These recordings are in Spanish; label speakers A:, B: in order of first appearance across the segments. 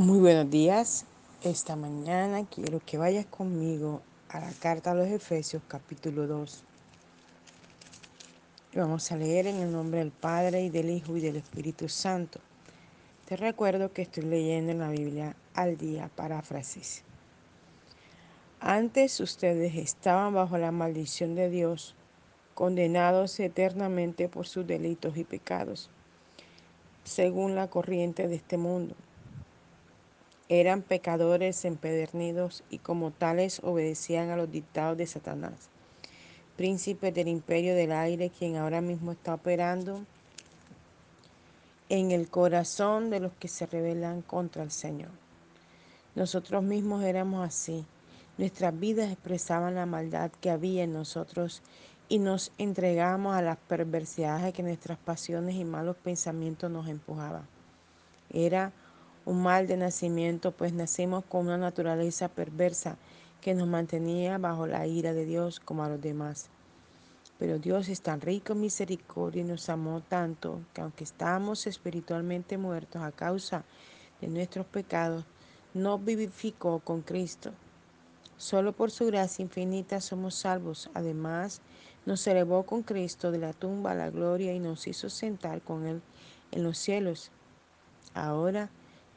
A: Muy buenos días. Esta mañana quiero que vayas conmigo a la carta a los Efesios capítulo 2. Y vamos a leer en el nombre del Padre y del Hijo y del Espíritu Santo. Te recuerdo que estoy leyendo en la Biblia al día paráfrasis. Antes ustedes estaban bajo la maldición de Dios, condenados eternamente por sus delitos y pecados, según la corriente de este mundo eran pecadores empedernidos y como tales obedecían a los dictados de Satanás, príncipe del imperio del aire, quien ahora mismo está operando en el corazón de los que se rebelan contra el Señor. Nosotros mismos éramos así. Nuestras vidas expresaban la maldad que había en nosotros y nos entregamos a las perversidades que nuestras pasiones y malos pensamientos nos empujaban. Era un mal de nacimiento, pues nacimos con una naturaleza perversa que nos mantenía bajo la ira de Dios como a los demás. Pero Dios es tan rico en misericordia y nos amó tanto que aunque estábamos espiritualmente muertos a causa de nuestros pecados, nos vivificó con Cristo. Solo por su gracia infinita somos salvos. Además, nos elevó con Cristo de la tumba a la gloria y nos hizo sentar con Él en los cielos. Ahora,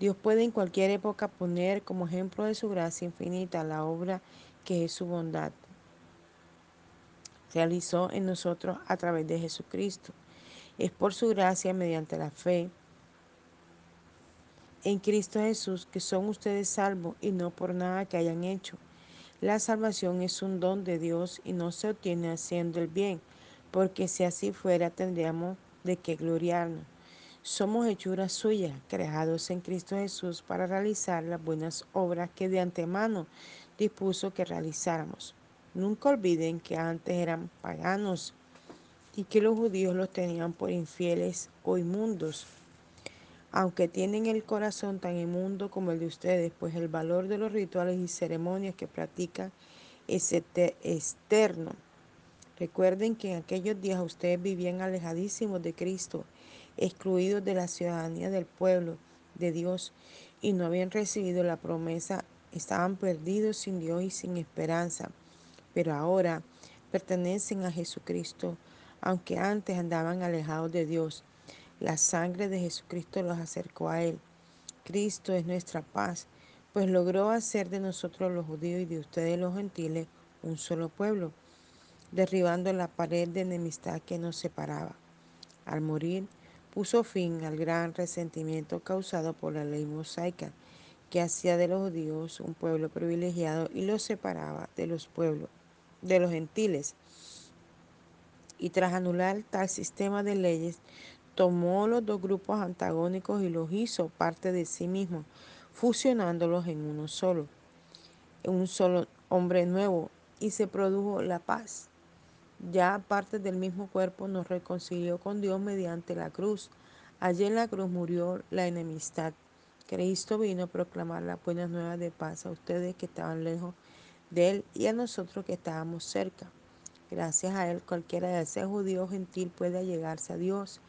A: Dios puede en cualquier época poner como ejemplo de su gracia infinita la obra que es su bondad. Realizó en nosotros a través de Jesucristo. Es por su gracia mediante la fe en Cristo Jesús que son ustedes salvos y no por nada que hayan hecho. La salvación es un don de Dios y no se obtiene haciendo el bien, porque si así fuera tendríamos de qué gloriarnos. Somos hechuras suyas, creados en Cristo Jesús para realizar las buenas obras que de antemano dispuso que realizáramos. Nunca olviden que antes eran paganos y que los judíos los tenían por infieles o inmundos, aunque tienen el corazón tan inmundo como el de ustedes, pues el valor de los rituales y ceremonias que practican es externo. Recuerden que en aquellos días ustedes vivían alejadísimos de Cristo excluidos de la ciudadanía del pueblo de Dios y no habían recibido la promesa, estaban perdidos sin Dios y sin esperanza. Pero ahora pertenecen a Jesucristo, aunque antes andaban alejados de Dios. La sangre de Jesucristo los acercó a Él. Cristo es nuestra paz, pues logró hacer de nosotros los judíos y de ustedes los gentiles un solo pueblo, derribando la pared de enemistad que nos separaba. Al morir, puso fin al gran resentimiento causado por la ley mosaica, que hacía de los judíos un pueblo privilegiado y los separaba de los pueblos, de los gentiles. Y tras anular tal sistema de leyes, tomó los dos grupos antagónicos y los hizo parte de sí mismo, fusionándolos en uno solo, en un solo hombre nuevo, y se produjo la paz ya parte del mismo cuerpo, nos reconcilió con Dios mediante la cruz. Allí en la cruz murió la enemistad. Cristo vino a proclamar las buenas nuevas de paz a ustedes que estaban lejos de Él y a nosotros que estábamos cerca. Gracias a Él, cualquiera de ese judío gentil puede llegarse a Dios,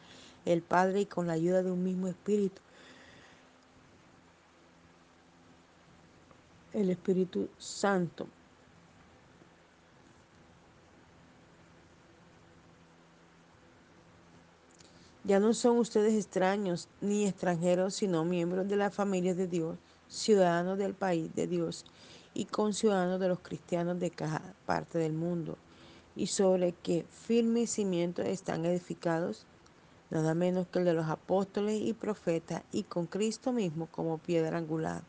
A: el Padre, y con la ayuda de un mismo Espíritu. El Espíritu Santo Ya no son ustedes extraños ni extranjeros, sino miembros de la familia de Dios, ciudadanos del país de Dios y conciudadanos de los cristianos de cada parte del mundo. Y sobre qué firme cimiento están edificados, nada menos que el de los apóstoles y profetas, y con Cristo mismo como piedra angular.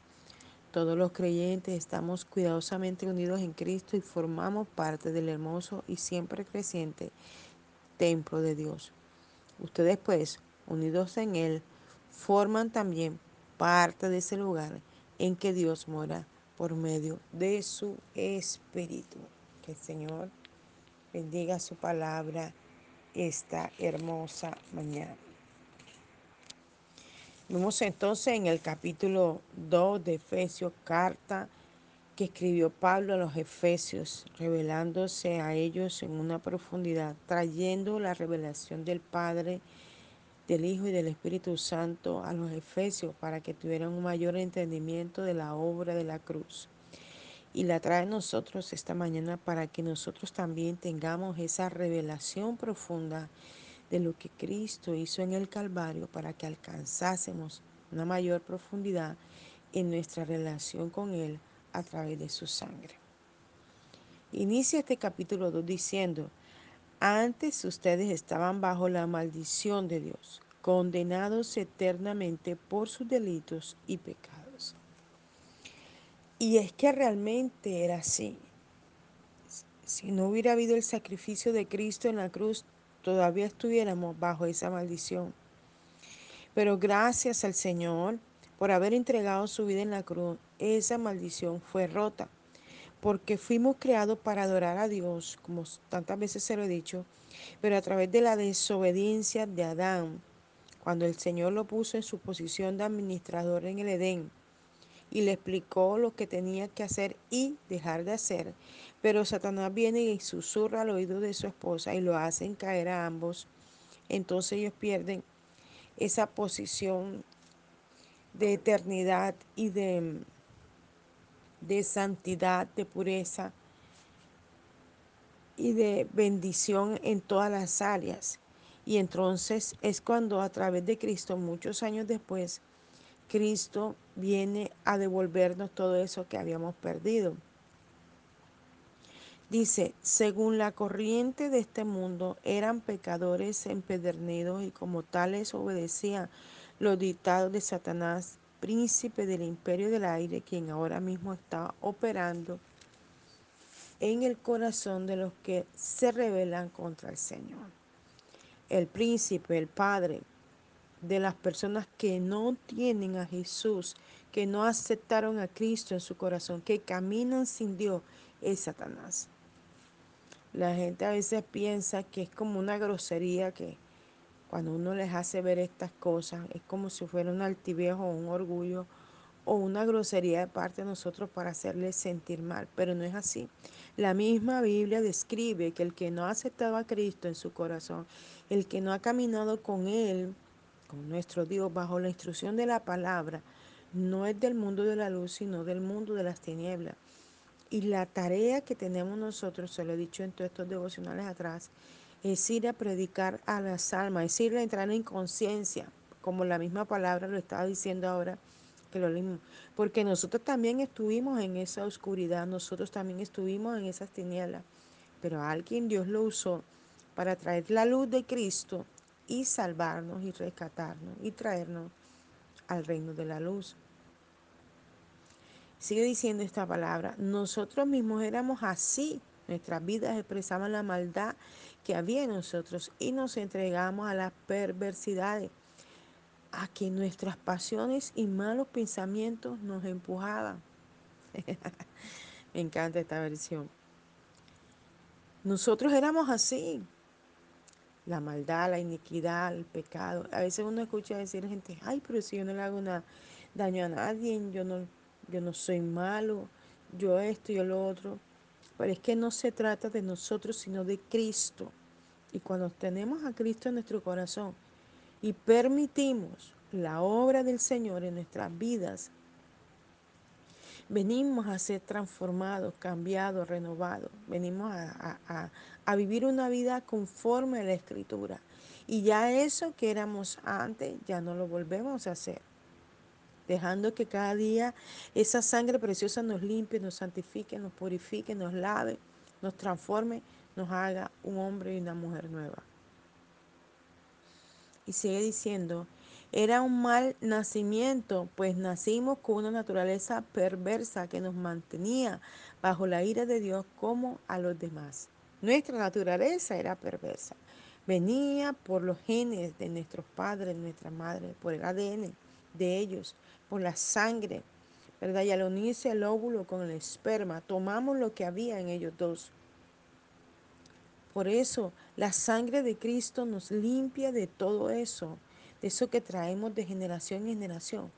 A: Todos los creyentes estamos cuidadosamente unidos en Cristo y formamos parte del hermoso y siempre creciente templo de Dios. Ustedes pues, unidos en Él, forman también parte de ese lugar en que Dios mora por medio de su Espíritu. Que el Señor bendiga su palabra esta hermosa mañana. Vemos entonces en el capítulo 2 de Efesios, carta que escribió Pablo a los Efesios, revelándose a ellos en una profundidad, trayendo la revelación del Padre del Hijo y del Espíritu Santo a los Efesios para que tuvieran un mayor entendimiento de la obra de la cruz. Y la trae a nosotros esta mañana para que nosotros también tengamos esa revelación profunda de lo que Cristo hizo en el Calvario para que alcanzásemos una mayor profundidad en nuestra relación con Él a través de su sangre. Inicia este capítulo 2 diciendo, antes ustedes estaban bajo la maldición de Dios, condenados eternamente por sus delitos y pecados. Y es que realmente era así. Si no hubiera habido el sacrificio de Cristo en la cruz, todavía estuviéramos bajo esa maldición. Pero gracias al Señor por haber entregado su vida en la cruz, esa maldición fue rota. Porque fuimos creados para adorar a Dios, como tantas veces se lo he dicho, pero a través de la desobediencia de Adán, cuando el Señor lo puso en su posición de administrador en el Edén y le explicó lo que tenía que hacer y dejar de hacer, pero Satanás viene y susurra al oído de su esposa y lo hacen caer a ambos. Entonces ellos pierden esa posición de eternidad y de, de santidad, de pureza y de bendición en todas las áreas. Y entonces es cuando a través de Cristo, muchos años después, Cristo viene a devolvernos todo eso que habíamos perdido. Dice, según la corriente de este mundo, eran pecadores empedernidos y como tales obedecían los dictados de Satanás, príncipe del imperio del aire, quien ahora mismo está operando en el corazón de los que se rebelan contra el Señor. El príncipe, el padre de las personas que no tienen a Jesús, que no aceptaron a Cristo en su corazón, que caminan sin Dios, es Satanás. La gente a veces piensa que es como una grosería que cuando uno les hace ver estas cosas es como si fuera un altiviejo o un orgullo o una grosería de parte de nosotros para hacerles sentir mal, pero no es así. La misma Biblia describe que el que no ha aceptado a Cristo en su corazón, el que no ha caminado con Él, con nuestro Dios, bajo la instrucción de la palabra, no es del mundo de la luz, sino del mundo de las tinieblas. Y la tarea que tenemos nosotros, se lo he dicho en todos estos devocionales atrás, es ir a predicar a las almas, es ir a entrar en conciencia, como la misma palabra lo estaba diciendo ahora que lo leímos. Porque nosotros también estuvimos en esa oscuridad, nosotros también estuvimos en esas tinieblas, pero alguien Dios lo usó para traer la luz de Cristo y salvarnos y rescatarnos y traernos al reino de la luz. Sigue diciendo esta palabra, nosotros mismos éramos así, nuestras vidas expresaban la maldad que había en nosotros y nos entregamos a las perversidades, a que nuestras pasiones y malos pensamientos nos empujaban. Me encanta esta versión. Nosotros éramos así, la maldad, la iniquidad, el pecado. A veces uno escucha decir gente, ay, pero si yo no le hago una, daño a nadie, yo no, yo no soy malo, yo esto, yo lo otro. Pero es que no se trata de nosotros, sino de Cristo. Y cuando tenemos a Cristo en nuestro corazón y permitimos la obra del Señor en nuestras vidas, venimos a ser transformados, cambiados, renovados. Venimos a, a, a, vivir una vida conforme a la Escritura. Y ya eso que éramos antes, ya no lo volvemos a hacer dejando que cada día esa sangre preciosa nos limpie, nos santifique, nos purifique, nos lave, nos transforme, nos haga un hombre y una mujer nueva. Y sigue diciendo, era un mal nacimiento, pues nacimos con una naturaleza perversa que nos mantenía bajo la ira de Dios como a los demás. Nuestra naturaleza era perversa. Venía por los genes de nuestros padres, de nuestras madres, por el ADN de ellos por la sangre, ¿verdad? Y al unirse el óvulo con el esperma, tomamos lo que había en ellos dos. Por eso la sangre de Cristo nos limpia de todo eso, de eso que traemos de generación en generación.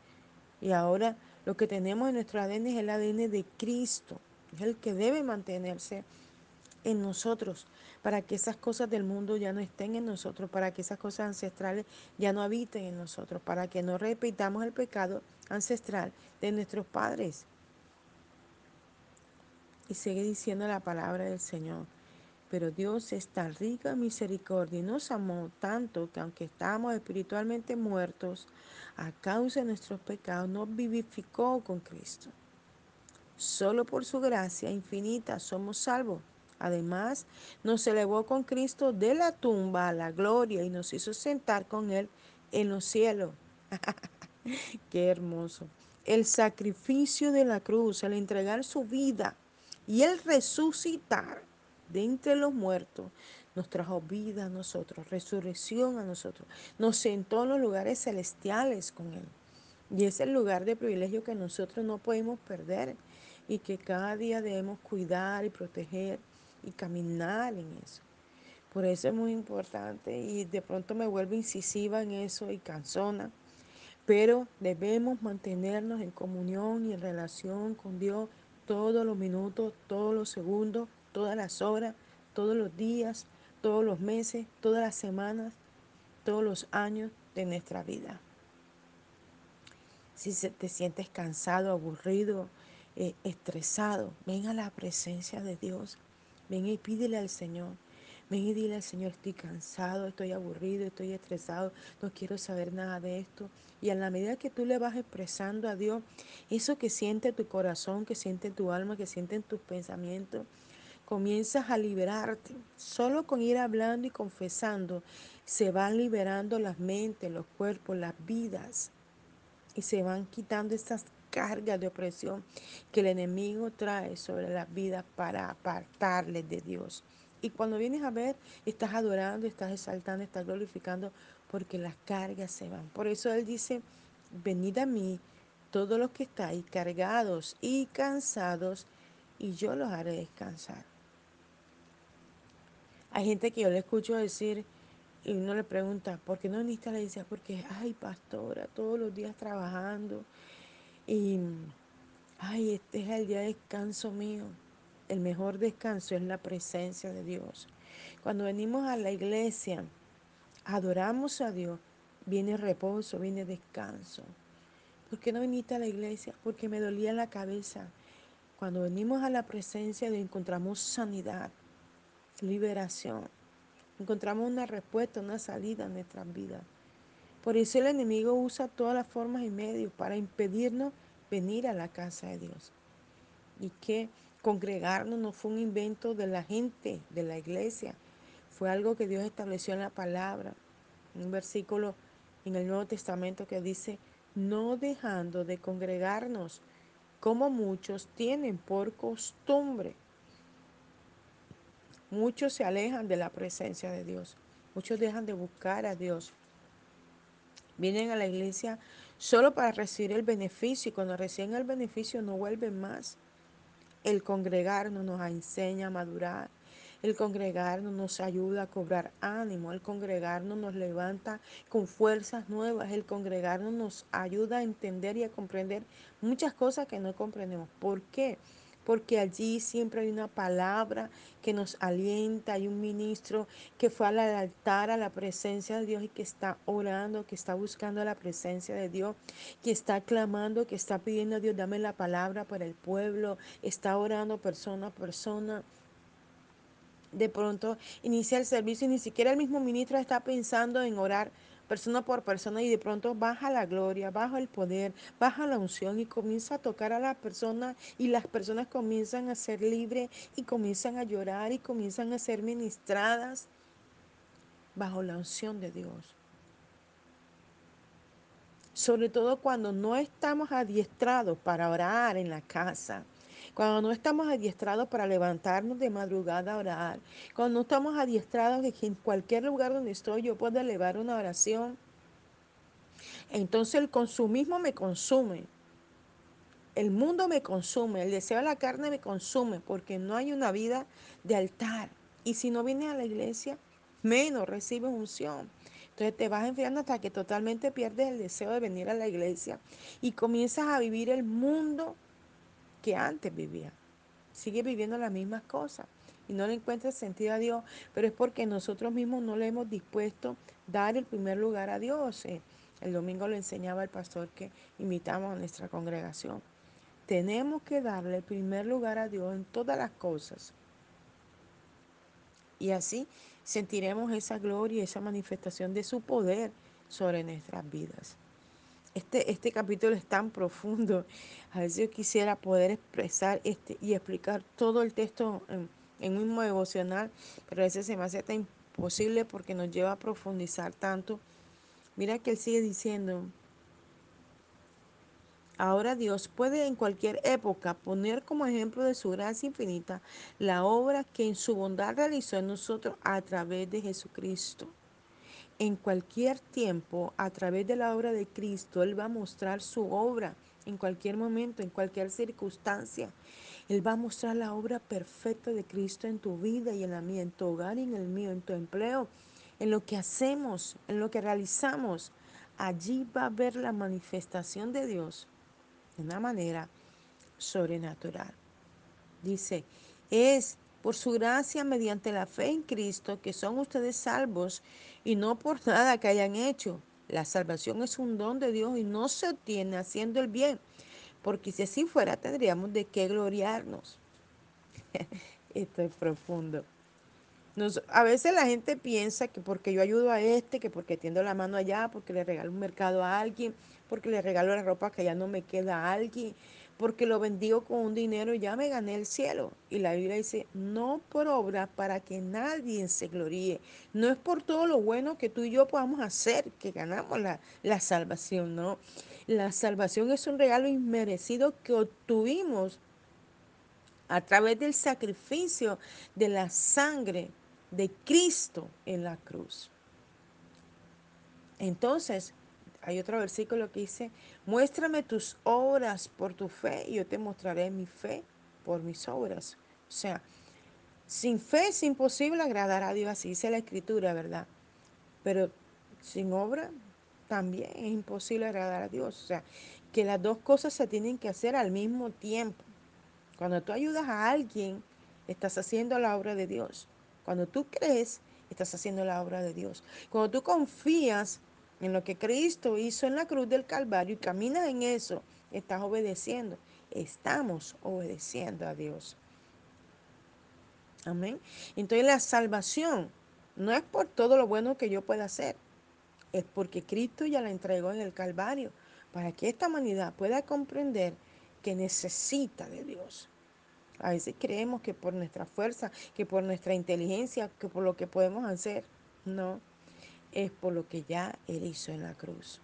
A: Y ahora lo que tenemos en nuestro ADN es el ADN de Cristo, es el que debe mantenerse en nosotros, para que esas cosas del mundo ya no estén en nosotros, para que esas cosas ancestrales ya no habiten en nosotros, para que no repitamos el pecado ancestral de nuestros padres. Y sigue diciendo la palabra del Señor. Pero Dios es tan rico en misericordia y nos amó tanto que aunque estábamos espiritualmente muertos a causa de nuestros pecados, nos vivificó con Cristo. Solo por su gracia infinita somos salvos. Además, nos elevó con Cristo de la tumba a la gloria y nos hizo sentar con Él en los cielos. Qué hermoso. El sacrificio de la cruz, el entregar su vida y el resucitar de entre los muertos, nos trajo vida a nosotros, resurrección a nosotros. Nos sentó en los lugares celestiales con Él. Y es el lugar de privilegio que nosotros no podemos perder y que cada día debemos cuidar y proteger y caminar en eso. Por eso es muy importante y de pronto me vuelvo incisiva en eso y cansona, pero debemos mantenernos en comunión y en relación con Dios todos los minutos, todos los segundos, todas las horas, todos los días, todos los meses, todas las semanas, todos los años de nuestra vida. Si te sientes cansado, aburrido, eh, estresado, ven a la presencia de Dios. Ven y pídele al Señor. Ven y dile al Señor, estoy cansado, estoy aburrido, estoy estresado, no quiero saber nada de esto. Y a la medida que tú le vas expresando a Dios eso que siente tu corazón, que siente tu alma, que sienten tus pensamientos, comienzas a liberarte. Solo con ir hablando y confesando se van liberando las mentes, los cuerpos, las vidas. Y se van quitando estas carga de opresión que el enemigo trae sobre la vida para apartarles de Dios. Y cuando vienes a ver, estás adorando, estás exaltando, estás glorificando, porque las cargas se van. Por eso Él dice, venid a mí todos los que estáis cargados y cansados, y yo los haré descansar. Hay gente que yo le escucho decir, y uno le pregunta, ¿por qué no viniste a la iglesia? Porque, ay, pastora, todos los días trabajando, y, ay, este es el día de descanso mío. El mejor descanso es la presencia de Dios. Cuando venimos a la iglesia, adoramos a Dios, viene reposo, viene descanso. ¿Por qué no viniste a la iglesia? Porque me dolía la cabeza. Cuando venimos a la presencia de encontramos sanidad, liberación. Encontramos una respuesta, una salida en nuestras vidas. Por eso el enemigo usa todas las formas y medios para impedirnos venir a la casa de Dios. Y que congregarnos no fue un invento de la gente, de la iglesia. Fue algo que Dios estableció en la palabra. Un versículo en el Nuevo Testamento que dice, no dejando de congregarnos, como muchos tienen por costumbre. Muchos se alejan de la presencia de Dios. Muchos dejan de buscar a Dios. Vienen a la iglesia solo para recibir el beneficio y cuando reciben el beneficio no vuelven más. El congregarnos nos enseña a madurar. El congregarnos nos ayuda a cobrar ánimo. El congregarnos nos levanta con fuerzas nuevas. El congregarnos nos ayuda a entender y a comprender muchas cosas que no comprendemos. ¿Por qué? Allí siempre hay una palabra que nos alienta, hay un ministro que fue al altar a la presencia de Dios y que está orando, que está buscando la presencia de Dios, que está clamando, que está pidiendo a Dios, dame la palabra para el pueblo, está orando persona a persona. De pronto inicia el servicio y ni siquiera el mismo ministro está pensando en orar persona por persona y de pronto baja la gloria, baja el poder, baja la unción y comienza a tocar a la persona y las personas comienzan a ser libres y comienzan a llorar y comienzan a ser ministradas bajo la unción de Dios. Sobre todo cuando no estamos adiestrados para orar en la casa cuando no estamos adiestrados para levantarnos de madrugada a orar, cuando no estamos adiestrados de que en cualquier lugar donde estoy yo pueda elevar una oración, entonces el consumismo me consume. El mundo me consume, el deseo de la carne me consume porque no hay una vida de altar. Y si no vienes a la iglesia, menos recibes unción. Entonces te vas enfriando hasta que totalmente pierdes el deseo de venir a la iglesia y comienzas a vivir el mundo antes vivía. Sigue viviendo las mismas cosas. y no le encuentra sentido a Dios, pero es porque nosotros mismos no le hemos dispuesto dar el primer lugar a Dios. Eh, el domingo le enseñaba el pastor que invitamos a nuestra congregación. Tenemos que darle el primer lugar a Dios en todas las cosas. Y así sentiremos esa gloria, esa manifestación de su poder sobre nuestras vidas. Este, este capítulo es tan profundo. A veces yo quisiera poder expresar este y explicar todo el texto en, un mismo devocional, pero a veces se me hace tan imposible porque nos lleva a profundizar tanto. Mira que él sigue diciendo, Ahora Dios puede en cualquier época poner como ejemplo de su gracia infinita la obra que en su bondad realizó en nosotros a través de Jesucristo. En cualquier tiempo, a través de la obra de Cristo, Él va a mostrar su obra en cualquier momento, en cualquier circunstancia. Él va a mostrar la obra perfecta de Cristo en tu vida y en la mía, en tu hogar y en el mío, en tu empleo, en lo que hacemos, en lo que realizamos. Allí va a ver la manifestación de Dios de una manera sobrenatural. Dice, es por su gracia mediante la fe en Cristo que son ustedes salvos y no por nada que hayan hecho. La salvación es un don de Dios y no se obtiene haciendo el bien, porque si así fuera tendríamos de qué gloriarnos. Esto es profundo. A veces la gente piensa que porque yo ayudo a este, que porque tiendo la mano allá, porque le regalo un mercado a alguien, porque le regalo la ropa que ya no me queda a alguien, porque lo bendigo con un dinero y ya me gané el cielo. Y la Biblia dice, no por obra para que nadie se gloríe. No es por todo lo bueno que tú y yo podamos hacer que ganamos la, la salvación, no. La salvación es un regalo inmerecido que obtuvimos a través del sacrificio de la sangre de Cristo en la cruz. Entonces, hay otro versículo que dice, muéstrame tus obras por tu fe y yo te mostraré mi fe por mis obras. O sea, sin fe es imposible agradar a Dios, así dice la escritura, ¿verdad? Pero sin obra también es imposible agradar a Dios. O sea, que las dos cosas se tienen que hacer al mismo tiempo. Cuando tú ayudas a alguien, estás haciendo la obra de Dios. Cuando tú crees, estás haciendo la obra de Dios. Cuando tú confías en lo que Cristo hizo en la cruz del Calvario y caminas en eso, estás obedeciendo. Estamos obedeciendo a Dios. Amén. Entonces la salvación no es por todo lo bueno que yo pueda hacer, es porque Cristo ya la entregó en el Calvario para que esta humanidad pueda comprender que necesita de Dios. A veces creemos que por nuestra fuerza, que por nuestra inteligencia, que por lo que podemos hacer. No, es por lo que ya Él hizo en la cruz.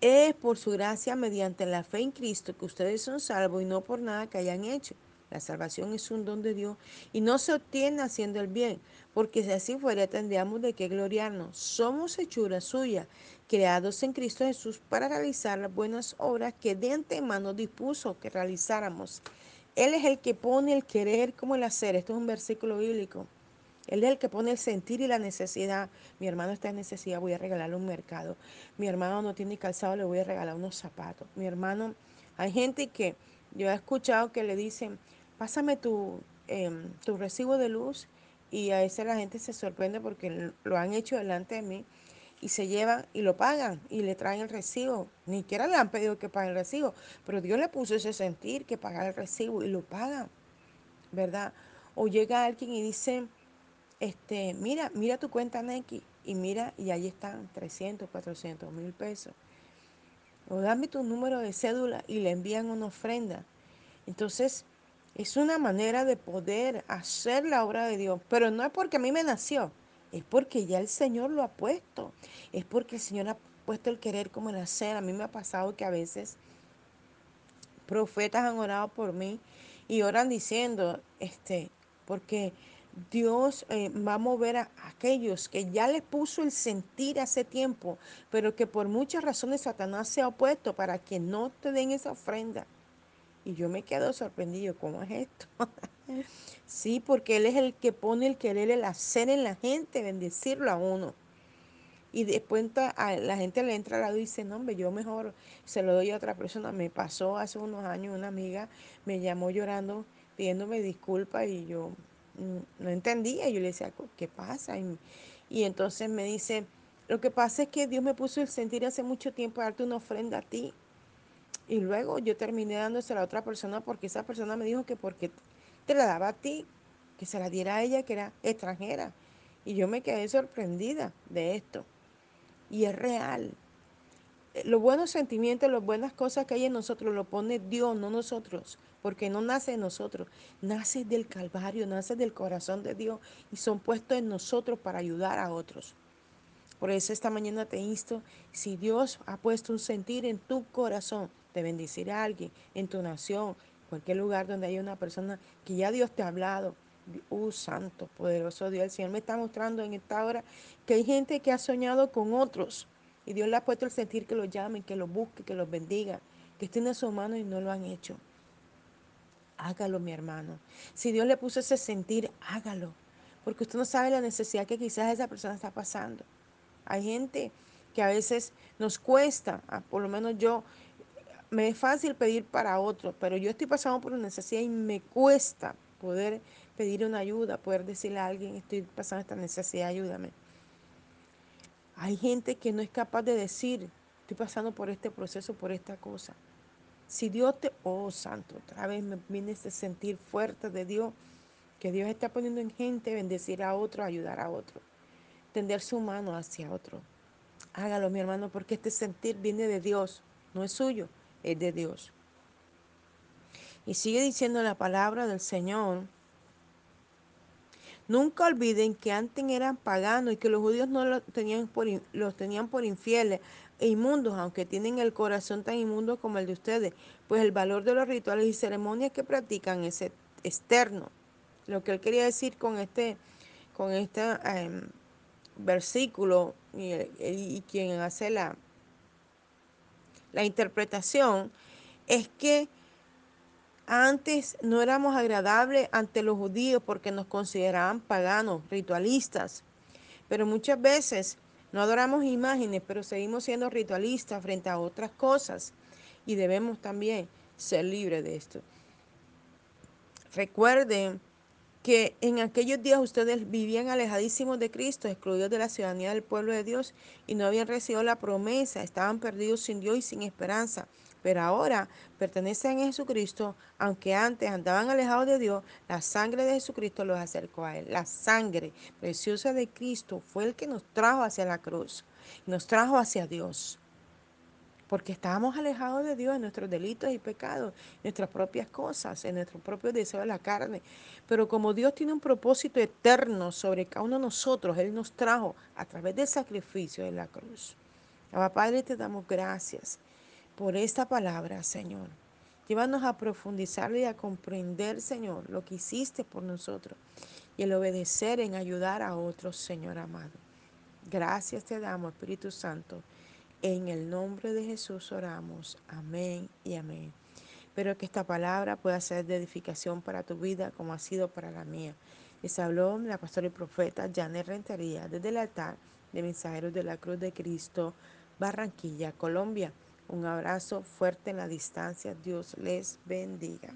A: Es por su gracia mediante la fe en Cristo que ustedes son salvos y no por nada que hayan hecho. La salvación es un don de Dios y no se obtiene haciendo el bien, porque si así fuera tendríamos de qué gloriarnos. Somos hechura suya, creados en Cristo Jesús para realizar las buenas obras que de antemano dispuso que realizáramos. Él es el que pone el querer como el hacer. Esto es un versículo bíblico. Él es el que pone el sentir y la necesidad. Mi hermano está en necesidad, voy a regalarle un mercado. Mi hermano no tiene calzado, le voy a regalar unos zapatos. Mi hermano, hay gente que yo he escuchado que le dicen, pásame tu, eh, tu recibo de luz y a veces la gente se sorprende porque lo han hecho delante de mí y se llevan y lo pagan y le traen el recibo. Ni siquiera le han pedido que pague el recibo, pero Dios le puso ese sentir que pagar el recibo y lo pagan, ¿verdad? O llega alguien y dice, este, mira, mira tu cuenta Neki y mira y ahí están 300, 400 mil pesos. O dame tu número de cédula y le envían una ofrenda. Entonces, es una manera de poder hacer la obra de Dios, pero no es porque a mí me nació, es porque ya el Señor lo ha puesto, es porque el Señor ha puesto el querer como el hacer. A mí me ha pasado que a veces profetas han orado por mí y oran diciendo, este, porque Dios eh, va a mover a aquellos que ya les puso el sentir hace tiempo, pero que por muchas razones Satanás se ha opuesto para que no te den esa ofrenda. Y yo me quedo sorprendido, ¿cómo es esto? sí, porque Él es el que pone el querer, el hacer en la gente, bendecirlo a uno. Y después a la gente le entra al lado y dice, no, hombre, yo mejor se lo doy a otra persona. Me pasó hace unos años una amiga, me llamó llorando pidiéndome disculpas y yo no entendía. Yo le decía, ¿qué pasa? Y, entonces me dice, lo que pasa es que Dios me puso el sentir hace mucho tiempo darte una ofrenda a ti. Y luego yo terminé dándosela a otra persona porque esa persona me dijo que porque te la daba a ti, que se la diera a ella que era extranjera. Y yo me quedé sorprendida de esto. Y es real. Los buenos sentimientos, las buenas cosas que hay en nosotros lo pone Dios, no nosotros, porque no nace de nosotros, nace del Calvario, nace del corazón de Dios y son puestos en nosotros para ayudar a otros. Por eso esta mañana te insto, si Dios ha puesto un sentir en tu corazón de bendecir a alguien, en tu nación, cualquier lugar donde haya una persona que ya Dios te ha hablado, uh, santo, poderoso Dios, el Señor me está mostrando en esta hora que hay gente que ha soñado con otros y Dios le ha puesto el sentir que los llamen, que los busque, que los bendiga, que estén en su mano y no lo han hecho. Hágalo, mi hermano. Si Dios le puso ese sentir, hágalo. Porque usted no sabe la necesidad que quizás esa persona está pasando. Hay gente que a veces nos cuesta, ah, por lo menos yo, me es fácil pedir para otros, pero yo estoy pasando por una necesidad y me cuesta poder pedir una ayuda, poder decirle a alguien, estoy pasando esta necesidad, ayúdame. Hay gente que no es capaz de decir, estoy pasando por este proceso, por esta cosa. Si Dios te, oh santo, otra vez me viene ese sentir fuerte de Dios, que Dios está poniendo en gente, bendecir a otro, ayudar a otro, tender su mano hacia otro. Hágalo, mi hermano, porque este sentir viene de Dios, no es suyo, es de Dios. Y sigue diciendo la palabra del Señor. Nunca olviden que antes eran paganos y que los judíos no los tenían por, los tenían por infieles e inmundos, aunque tienen el corazón tan inmundo como el de ustedes, pues el valor de los rituales y ceremonias que practican es externo. Lo que él quería decir con este, con este versículo y, y, quien hace la, la interpretación es que antes no éramos agradables ante los judíos porque nos consideraban paganos, ritualistas. Pero muchas veces no adoramos imágenes, pero seguimos siendo ritualistas frente a otras cosas. Y debemos también ser libres de esto. Recuerden que en aquellos días ustedes vivían alejadísimos de Cristo, excluidos de la ciudadanía del pueblo de Dios y no habían recibido la promesa, estaban perdidos sin Dios y sin esperanza. Pero ahora pertenecen a Jesucristo, aunque antes andaban alejados de Dios, la sangre de Jesucristo los acercó a Él. La sangre preciosa de Cristo fue el que nos trajo hacia la cruz, nos trajo hacia Dios porque estábamos alejados de Dios en nuestros delitos y pecados, en nuestras propias cosas, en nuestro propio deseo de la carne. Pero como Dios tiene un propósito eterno sobre cada uno de nosotros, Él nos trajo a través del sacrificio de la cruz. Abba Padre, te damos gracias por esta palabra, Señor. Llévanos a profundizar y a comprender, Señor, lo que hiciste por nosotros y el obedecer en ayudar a otros, Señor amado. Gracias te damos, Espíritu Santo. En el nombre de Jesús oramos. Amén y amén. Espero que esta palabra pueda ser de edificación para tu vida como ha sido para la mía. Les habló la pastora y profeta Janet Rentería desde el altar de Mensajeros de la Cruz de Cristo, Barranquilla, Colombia. Un abrazo fuerte en la distancia. Dios les bendiga.